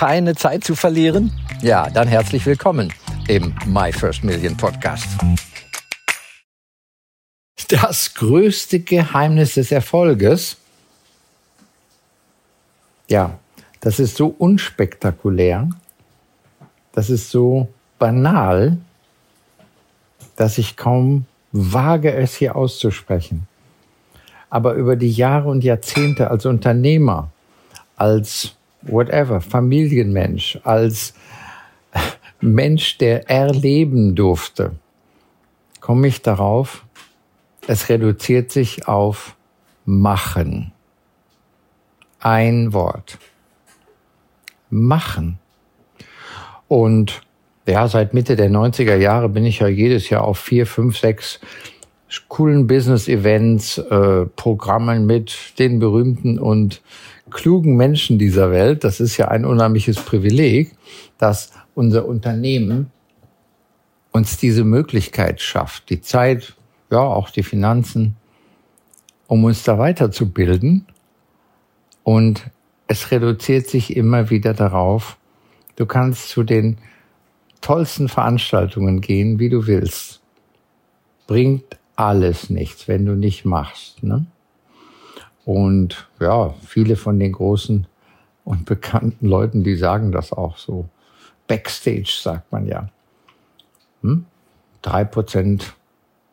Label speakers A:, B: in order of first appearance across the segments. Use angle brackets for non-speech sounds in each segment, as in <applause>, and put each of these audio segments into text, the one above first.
A: keine Zeit zu verlieren? Ja, dann herzlich willkommen im My First Million Podcast. Das größte Geheimnis des Erfolges, ja, das ist so unspektakulär, das ist so banal, dass ich kaum wage, es hier auszusprechen. Aber über die Jahre und Jahrzehnte als Unternehmer, als whatever, Familienmensch, als <laughs> Mensch, der erleben durfte, komme ich darauf, es reduziert sich auf machen. Ein Wort. Machen. Und ja, seit Mitte der 90er Jahre bin ich ja jedes Jahr auf vier, fünf, sechs coolen Business-Events, äh, Programmen mit den berühmten und klugen Menschen dieser Welt. Das ist ja ein unheimliches Privileg, dass unser Unternehmen uns diese Möglichkeit schafft, die Zeit, ja, auch die Finanzen, um uns da weiterzubilden. Und es reduziert sich immer wieder darauf, du kannst zu den tollsten Veranstaltungen gehen, wie du willst. Bringt alles nichts, wenn du nicht machst. Ne? Und ja, viele von den großen und bekannten Leuten, die sagen das auch so. Backstage sagt man ja. Hm? Drei Prozent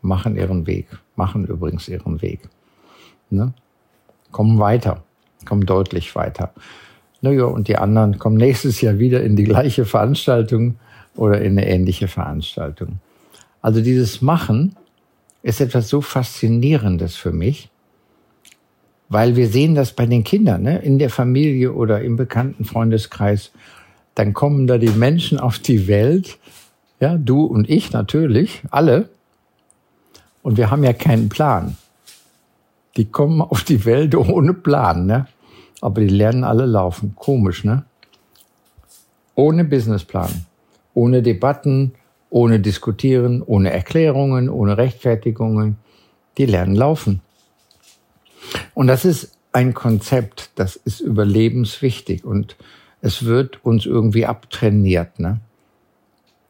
A: machen ihren Weg, machen übrigens ihren Weg. Ne? Kommen weiter, kommen deutlich weiter. Naja, und die anderen kommen nächstes Jahr wieder in die gleiche Veranstaltung oder in eine ähnliche Veranstaltung. Also dieses Machen ist etwas so Faszinierendes für mich, weil wir sehen das bei den Kindern, ne? in der Familie oder im bekannten Freundeskreis. Dann kommen da die Menschen auf die Welt, ja, du und ich natürlich, alle. Und wir haben ja keinen Plan. Die kommen auf die Welt ohne Plan, ne? Aber die lernen alle laufen. Komisch, ne? Ohne Businessplan ohne Debatten, ohne Diskutieren, ohne Erklärungen, ohne Rechtfertigungen. Die lernen laufen. Und das ist ein Konzept, das ist überlebenswichtig und es wird uns irgendwie abtrainiert. Ne?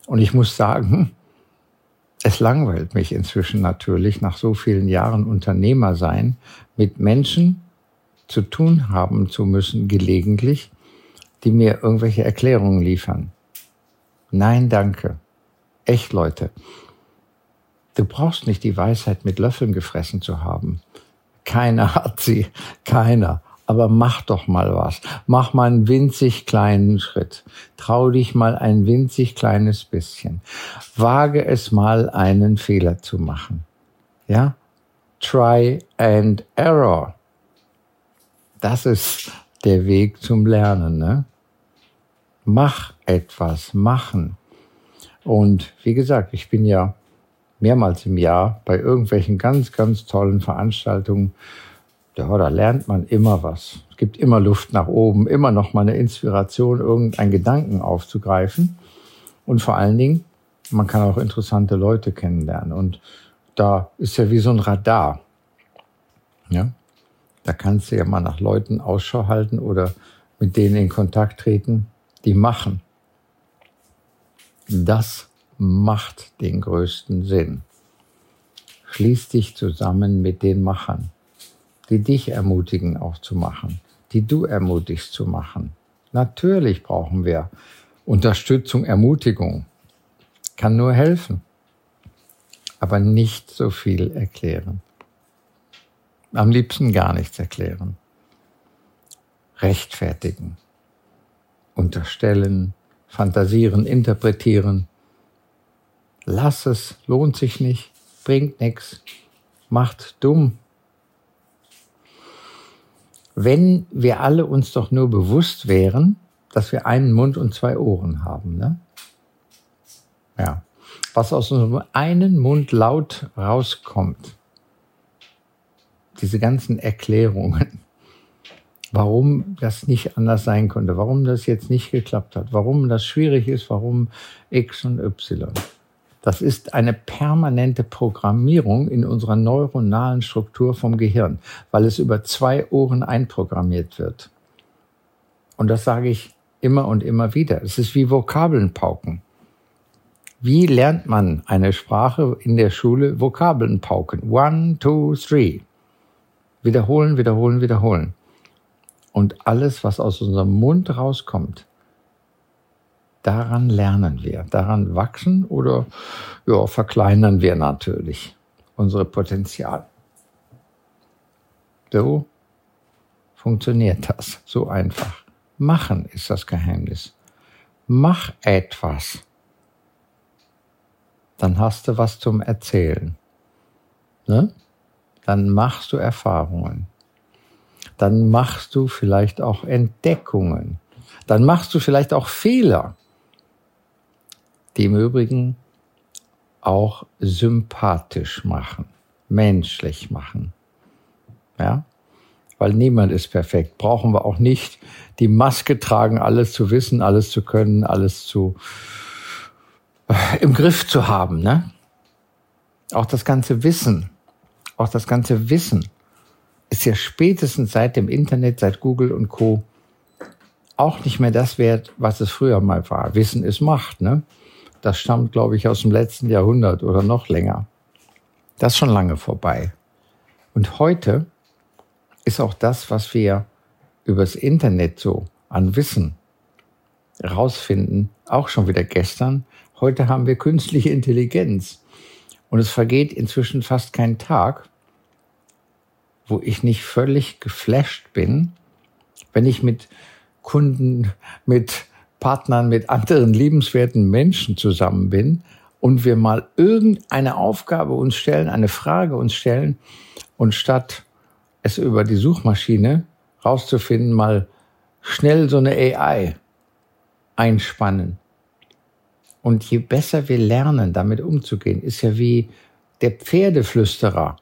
A: Und ich muss sagen, <laughs> es langweilt mich inzwischen natürlich nach so vielen Jahren Unternehmer sein, mit Menschen zu tun haben zu müssen, gelegentlich, die mir irgendwelche Erklärungen liefern. Nein, danke. Echt, Leute. Du brauchst nicht die Weisheit mit Löffeln gefressen zu haben. Keiner <laughs> hat sie. Keiner. Aber mach doch mal was. Mach mal einen winzig kleinen Schritt. Trau dich mal ein winzig kleines bisschen. Wage es mal, einen Fehler zu machen. Ja? Try and error. Das ist der Weg zum Lernen, ne? Mach etwas, machen. Und wie gesagt, ich bin ja mehrmals im Jahr bei irgendwelchen ganz, ganz tollen Veranstaltungen. Ja, da lernt man immer was. Es gibt immer Luft nach oben, immer noch mal eine Inspiration, irgendeinen Gedanken aufzugreifen. Und vor allen Dingen, man kann auch interessante Leute kennenlernen. Und da ist ja wie so ein Radar. Ja, da kannst du ja mal nach Leuten Ausschau halten oder mit denen in Kontakt treten, die machen. Das macht den größten Sinn. Schließ dich zusammen mit den Machern, die dich ermutigen auch zu machen, die du ermutigst zu machen. Natürlich brauchen wir Unterstützung, Ermutigung. Kann nur helfen, aber nicht so viel erklären. Am liebsten gar nichts erklären. Rechtfertigen unterstellen, fantasieren, interpretieren. Lass es, lohnt sich nicht, bringt nichts, macht dumm. Wenn wir alle uns doch nur bewusst wären, dass wir einen Mund und zwei Ohren haben, ne? Ja. Was aus unserem einen Mund laut rauskommt, diese ganzen Erklärungen, warum das nicht anders sein konnte, warum das jetzt nicht geklappt hat, warum das schwierig ist, warum X und Y. Das ist eine permanente Programmierung in unserer neuronalen Struktur vom Gehirn, weil es über zwei Ohren einprogrammiert wird. Und das sage ich Immer und immer wieder. Es ist wie Vokabeln pauken. Wie lernt man eine Sprache in der Schule? Vokabeln pauken. One, two, three. Wiederholen, wiederholen, wiederholen. Und alles, was aus unserem Mund rauskommt, daran lernen wir, daran wachsen oder ja, verkleinern wir natürlich unsere Potenzial. So funktioniert das, so einfach. Machen ist das Geheimnis. Mach etwas. Dann hast du was zum Erzählen. Ne? Dann machst du Erfahrungen. Dann machst du vielleicht auch Entdeckungen. Dann machst du vielleicht auch Fehler die im Übrigen auch sympathisch machen, menschlich machen. Ja? Weil niemand ist perfekt. Brauchen wir auch nicht die Maske tragen, alles zu wissen, alles zu können, alles zu äh, im Griff zu haben. Ne? Auch das ganze Wissen, auch das ganze Wissen ist ja spätestens seit dem Internet, seit Google und Co. auch nicht mehr das wert, was es früher mal war. Wissen ist Macht, ne? Das stammt, glaube ich, aus dem letzten Jahrhundert oder noch länger. Das ist schon lange vorbei. Und heute ist auch das, was wir übers Internet so an Wissen rausfinden, auch schon wieder gestern. Heute haben wir künstliche Intelligenz. Und es vergeht inzwischen fast kein Tag, wo ich nicht völlig geflasht bin, wenn ich mit Kunden, mit Partnern, mit anderen liebenswerten Menschen zusammen bin und wir mal irgendeine Aufgabe uns stellen, eine Frage uns stellen und statt es über die Suchmaschine rauszufinden, mal schnell so eine AI einspannen. Und je besser wir lernen, damit umzugehen, ist ja wie der Pferdeflüsterer,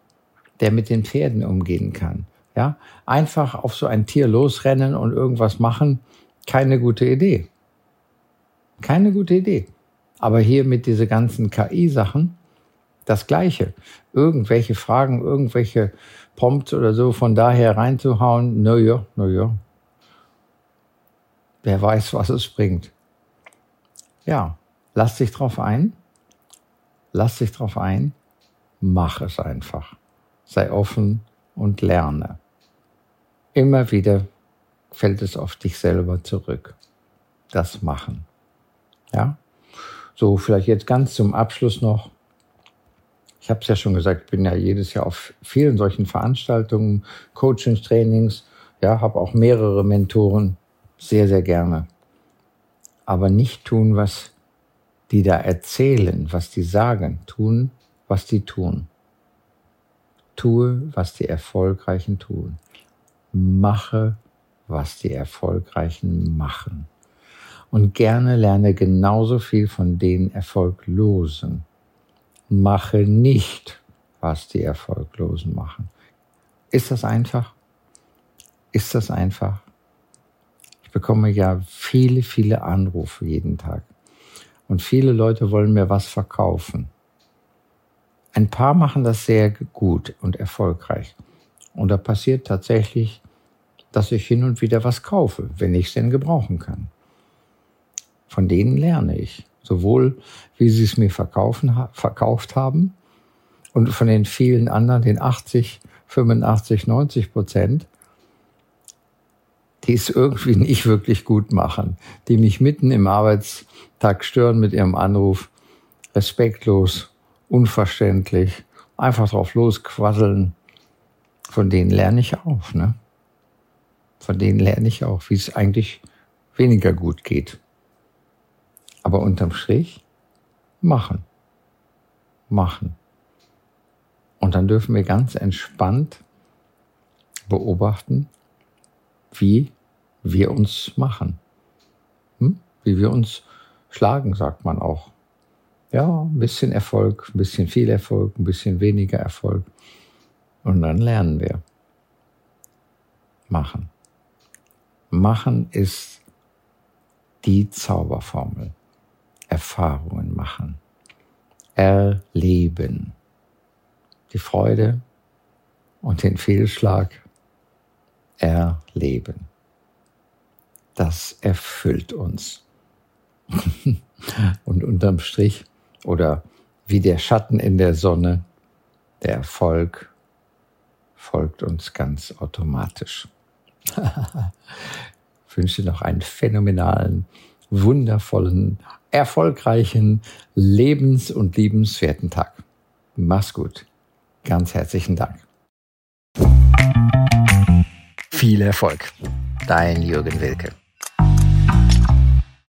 A: der mit den Pferden umgehen kann. Ja, einfach auf so ein Tier losrennen und irgendwas machen, keine gute Idee. Keine gute Idee. Aber hier mit diese ganzen KI-Sachen das Gleiche. Irgendwelche Fragen, irgendwelche Prompts oder so von daher reinzuhauen, naja, naja. Wer weiß, was es bringt. Ja, lass dich drauf ein. Lass dich drauf ein. Mach es einfach. Sei offen und lerne. Immer wieder fällt es auf dich selber zurück. Das Machen. Ja, so vielleicht jetzt ganz zum Abschluss noch. Ich habe es ja schon gesagt, ich bin ja jedes Jahr auf vielen solchen Veranstaltungen, Coachings, Trainings, ja, habe auch mehrere Mentoren, sehr, sehr gerne. Aber nicht tun, was die da erzählen, was die sagen, tun, was die tun. Tue, was die Erfolgreichen tun. Mache, was die Erfolgreichen machen und gerne lerne genauso viel von den Erfolglosen. Mache nicht, was die Erfolglosen machen. Ist das einfach? Ist das einfach? Ich bekomme ja viele, viele Anrufe jeden Tag. Und viele Leute wollen mir was verkaufen. Ein paar machen das sehr gut und erfolgreich. Und da passiert tatsächlich, dass ich hin und wieder was kaufe, wenn ich es denn gebrauchen kann. Von denen lerne ich. Sowohl, wie sie es mir verkaufen, verkauft haben und von den vielen anderen, den 80, 85, 90 Prozent, die es irgendwie <laughs> nicht wirklich gut machen, die mich mitten im Arbeitstag stören mit ihrem Anruf, respektlos, unverständlich, einfach drauf losquasseln. Von denen lerne ich auch, ne? Von denen lerne ich auch, wie es eigentlich weniger gut geht. Aber unterm Strich machen. Machen. Und dann dürfen wir ganz entspannt beobachten, wie wir uns machen. Hm? Wie wir uns schlagen, sagt man auch. Ja, ein bisschen Erfolg, ein bisschen viel Erfolg, ein bisschen weniger Erfolg. Und dann lernen wir. Machen. Machen ist die Zauberformel. Erfahrungen machen, erleben. Die Freude und den Fehlschlag erleben. das erfüllt uns. <laughs> Und unterm Strich oder wie der Schatten in der Sonne, der Erfolg folgt uns ganz automatisch. <laughs> ich wünsche dir noch einen phänomenalen, wundervollen, erfolgreichen, lebens- und liebenswerten Tag. Mach's gut. Ganz herzlichen Dank. Viel Erfolg. Dein Jürgen Wilke.